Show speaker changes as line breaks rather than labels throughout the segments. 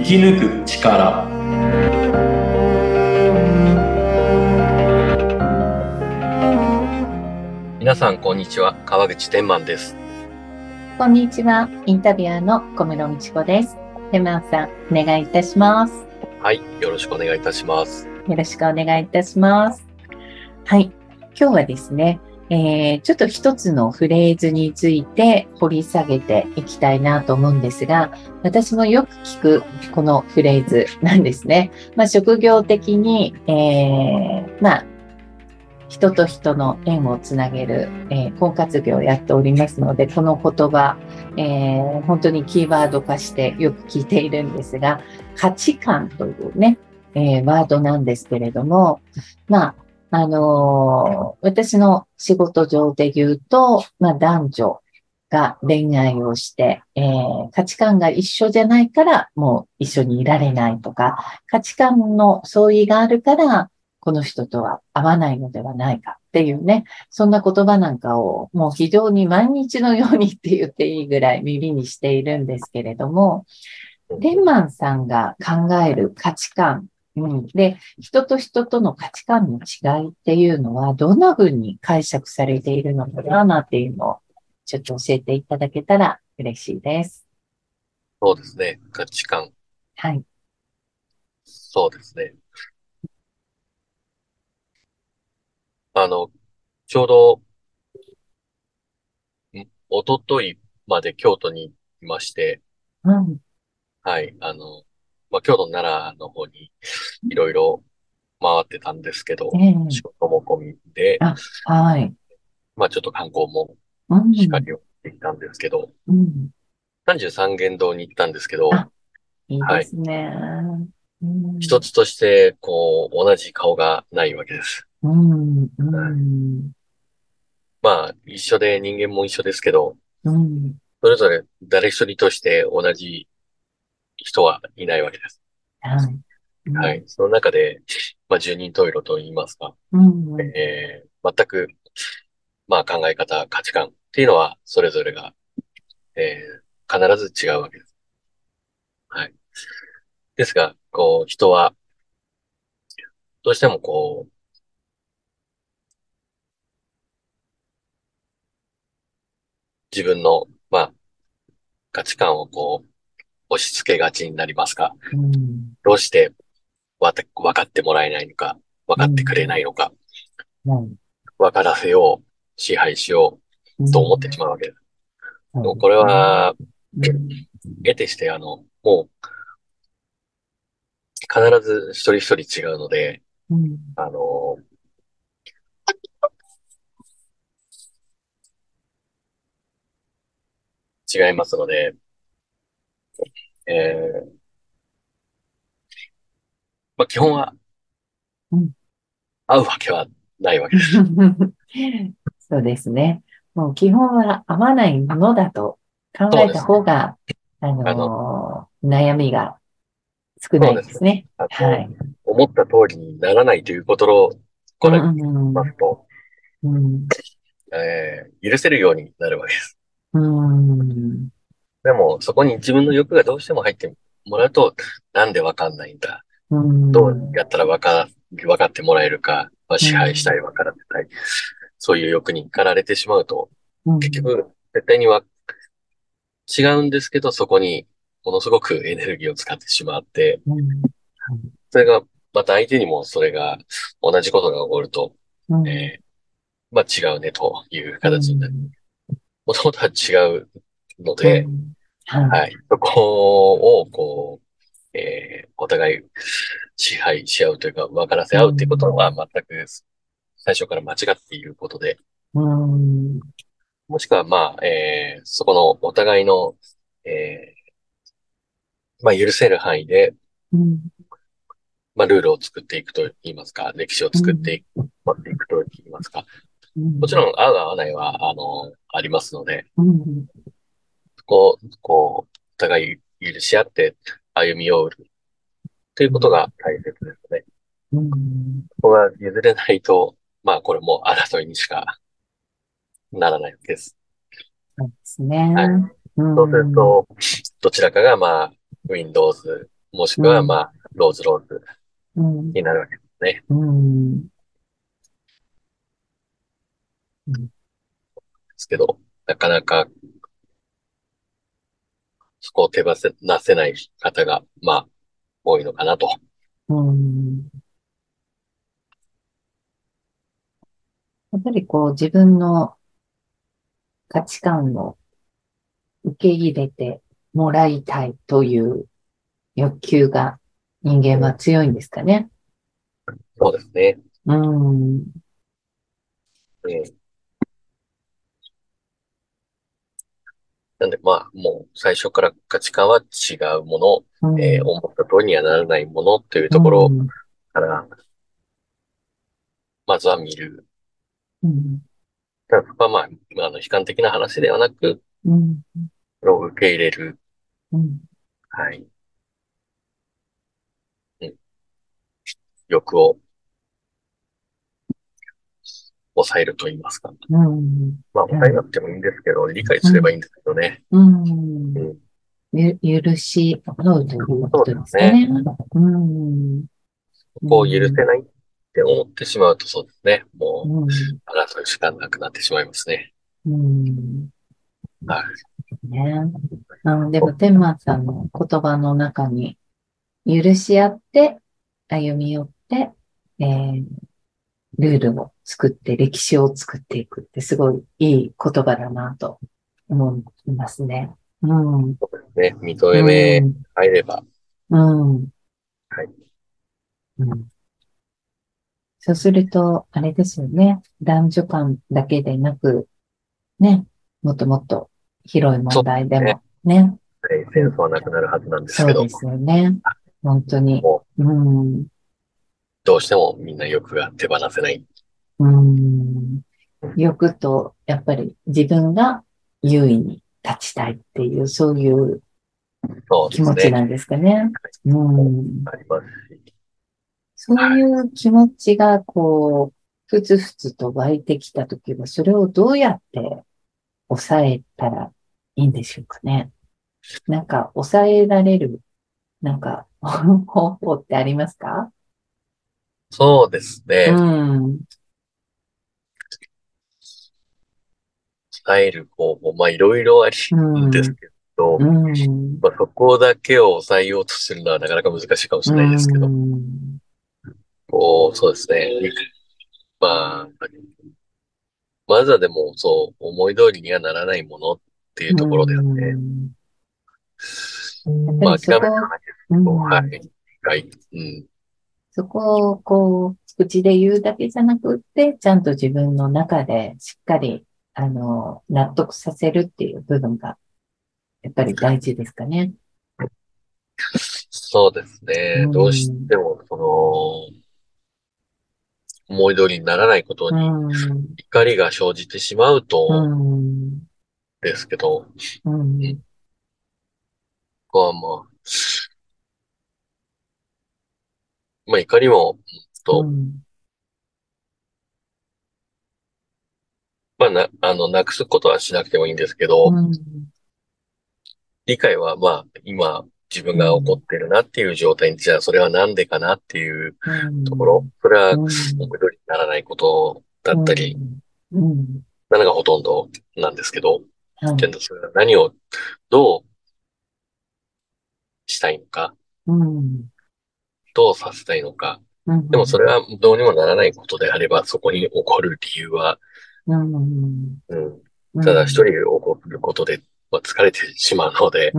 生き抜く力。
皆さんこんにちは。川口天満です。
こんにちは。インタビュアーの小室美智子です。天満さんお願いいたします。
はいよろしくお願いいたします。
よろしくお願いいたします。はい。今日はですねえー、ちょっと一つのフレーズについて掘り下げていきたいなと思うんですが、私もよく聞くこのフレーズなんですね。まあ、職業的に、えー、まあ、人と人の縁をつなげる、えー、婚活業をやっておりますので、この言葉、えー、本当にキーワード化してよく聞いているんですが、価値観というね、えー、ワードなんですけれども、まあ、あのー、私の仕事上で言うと、まあ、男女が恋愛をして、えー、価値観が一緒じゃないからもう一緒にいられないとか、価値観の相違があるから、この人とは合わないのではないかっていうね、そんな言葉なんかをもう非常に毎日のようにって言っていいぐらい耳にしているんですけれども、デンマンさんが考える価値観うん、で、人と人との価値観の違いっていうのは、どんな風に解釈されているのかな、っていうのを、ちょっと教えていただけたら嬉しいです。
そうですね。価値観。
はい。
そうですね。あの、ちょうど、おとといまで京都にいまして、
うん、
はい、あの、まあ、京都奈良の方にいろいろ回ってたんですけど、えー、仕事も込みで、
はい。
まあ、ちょっと観光もしっかりをってきたんですけど、
うん、
33元堂に行ったんですけど、
い。いですね。
はい一つとして、こう、同じ顔がないわけです。
うん、うん、
まあ、一緒で人間も一緒ですけど、
うん、
それぞれ誰一人として同じ人はいないわけです。
はい。
うん、はい。その中で、まあ、十人十色と言いますか、
うん、
えー、全く、まあ、考え方、価値観っていうのは、それぞれが、えー、必ず違うわけです。はい。ですが、こう、人は、どうしてもこう、自分の、まあ、価値観をこう、押し付けがちになりますが、
うん、
どうしてわ分かってもらえないのか、分かってくれないのか、
うん、
分からせよう、支配しようと思ってしまうわけ。です。うん、これは、得てしてあの、もう、必ず一人一人違うので、あの、違いますので、えー、まあ、基本は、合うわけはないわけです。
そうですね。もう基本は合わないものだと考えた方が、あのー、あの悩みが少ないですね。すはい。
思った通りにならないということを、これ、ますと、
うん、
えー、許せるようになるわけです。
うん
でも、そこに自分の欲がどうしても入ってもらうと、なんでわかんないんだ。どうやったらわか、わかってもらえるか、まあ、支配したい、わからせたい。そういう欲に駆られてしまうと、結局、絶対には違うんですけど、そこにものすごくエネルギーを使ってしまって、それが、また相手にもそれが同じことが起こると、えー、まあ違うねという形になる。もともとは違うので、
はい、
はい。そこを、こう、えー、お互い支配し合うというか、分からせ合うということは全く最初から間違っていることで、
うん。
もしくは、まあ、えー、そこのお互いの、えー、まあ、許せる範囲で、
うん、
まあ、ルールを作っていくと言いますか、歴史を作っていく,、うん、いくと言いますか。もちろん、合う合わないは、あの、ありますので、
うん
こう、こう、お互い許し合って歩み寄るということが大切ですね。
うん、
ここが譲れないと、まあこれも争いにしかならないわけです。
そうですね。
はい。そうすると、どちらかがまあ、Windows もしくは、まあ、ローズローズになるわけですね。うん。ですけど、なかなか、そこを手放せない方が、まあ、多いのかなと。うん。
やっぱりこう自分の価値観を受け入れてもらいたいという欲求が人間は強いんですかね。
そうですね。うん。なんで、まあ、もう最初から価値観は違うもの、うん、えー、思った通りにはならないものというところから、まずは見る。うん、ただそこはまあ、あの、悲観的な話ではなく、うん、それを受け入れる。うん、はい。うん、欲を抑えると言いますか。うん、まあ、抑えなくてもいいんですけど、理解すればいいんですけどね。うん。
うん、許し合うということですね。そうですね。うん。
そこを許せないって思ってしまうとそうですね。もう、争う時間なくなってしまいますね。うん。
はい。ね。あの、でも、天満さんの言葉の中に、許し合って、歩み寄って、えー、ルールを作って、歴史を作っていくってすごいいい言葉だなと思いますね。うん。
そうですね。認め入れば。うん。はい。
うん。そうすると、あれですよね。男女間だけでなく、ね、もっともっと広い問題でもね。ね
はい、戦争はなくなるはずなんですけど。
そうですよね。本当に。うん。
どうしてもみんな欲が手放せない。
うん。欲と、やっぱり自分が優位に立ちたいっていう、そういう気持ちなんですかね。うねうん。ありますし。そういう気持ちが、こう、ふつふつと湧いてきたときは、それをどうやって抑えたらいいんでしょうかね。なんか、抑えられる、なんか、方法ってありますか？
そうですね。うん。伝える方法、まあいろいろあるんですけど、うん、まあ、そこだけを抑えようとするのはなかなか難しいかもしれないですけど、うん、こう、そうですね。まあ、まずはでもそう、思い通りにはならないものっていうところですね。うん、まあ諦めないですけど、はい。はい。うん。
そこをこう、口で言うだけじゃなくって、ちゃんと自分の中でしっかり、あの、納得させるっていう部分が、やっぱり大事ですかね。
そうですね。うん、どうしても、その、思い通りにならないことに怒りが生じてしまうと、ですけど、うん、ここはまあ、まあ怒りも、と、うん、まあな、あの、なくすことはしなくてもいいんですけど、うん、理解はまあ、今、自分が怒ってるなっていう状態に、じゃあそれはなんでかなっていうところ、それは思い通りにならないことだったり、なのがほとんどなんですけど、は何をどうしたいのか、どうさせたいのか。でもそれはどうにもならないことであれば、そこに起こる理由は、うん、ただ一人起こることで、まあ、疲れてしまうので、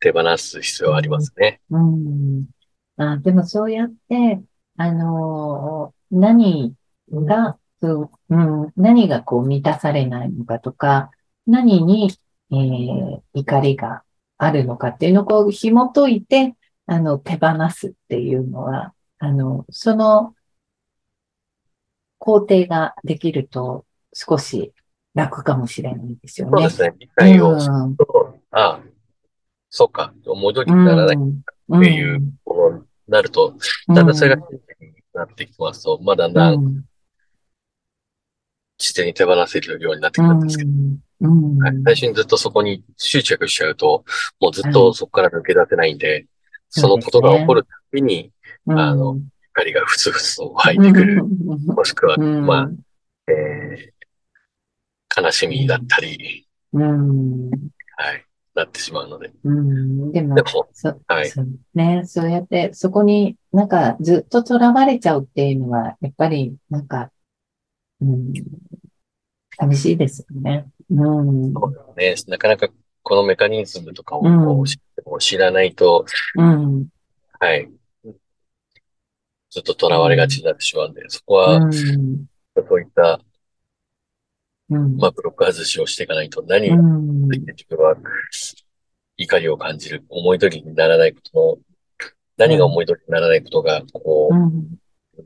手放す必要はありますね。うん、
あでもそうやって、あのー、何が、うん、何がこう満たされないのかとか、何に、えー、怒りがあるのかっていうのをこう紐解いて、あの、手放すっていうのは、あの、その工程ができると少し楽かもしれないですよね。そうですね。理解をする
と、うん、ああ、そうか、思い通りにならないっていうことになると、だんだんそれがになってきますと、まあだんだん、自然に手放せるようになってくるんですけど。う
うん、
最初にずっとそこに執着しちゃうと、もうずっとそこから抜け出せないんで、はい、そのことが起こるたびに、ね、あの、光がふつふつと湧いてくる。もしくは、まあ、えー、悲しみだったり、
うん、
はい、なってしまうので。
うん、でも、でもそはい、そね、そうやって、そこになんかずっと囚われちゃうっていうのは、やっぱりなんか、うん、寂しいですよね。うん。
そうね。なかなかこのメカニズムとかを知らないと、
うん、
はい。ずっと囚われがちになってしまうんで、そこは、そういった、
うん、
まあ、ブロック外しをしていかないと何が自分は怒りを感じる、思い通りにならないことの、何が思い通りにならないことが、こう、うん、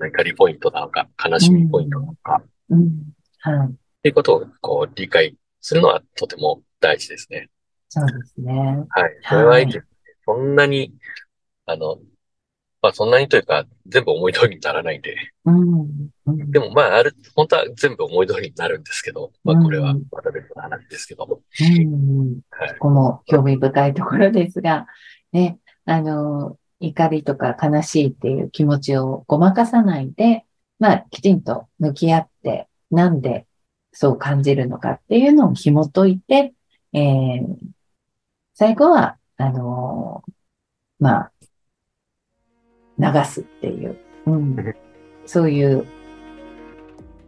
怒りポイントなのか、悲しみポイントなのか、
うん、はい。っ
ていうことを、こう、理解するのはとても大事ですね。
そうですね。
はい。それはいいです。そんなに、あの、まあそんなにというか、全部思い通りにならないんで。
うん。
でもまあ、ある、本当は全部思い通りになるんですけど、まあこれはまた別の話ですけども。
うん。はい、ここも興味深いところですが、ね、あの、怒りとか悲しいっていう気持ちをごまかさないで、まあきちんと向き合って、なんでそう感じるのかっていうのを紐解いて、えー、最後は、あのー、まあ、流すっていう、うん、そういう、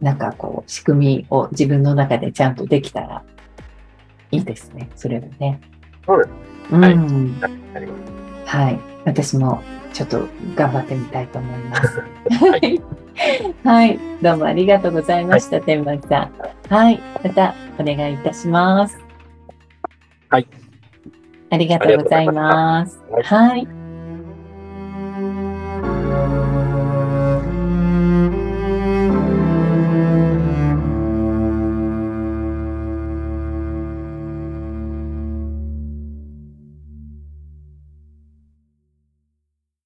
なんかこう、仕組みを自分の中でちゃんとできたらいいですね。それはね。
そうです。うん。
はい。はい。私もちょっと頑張ってみたいと思います。はい。はい。どうもありがとうございました、はい、天幕さん。はい。またお願いいたします。
はい。
ありがとうございます。はい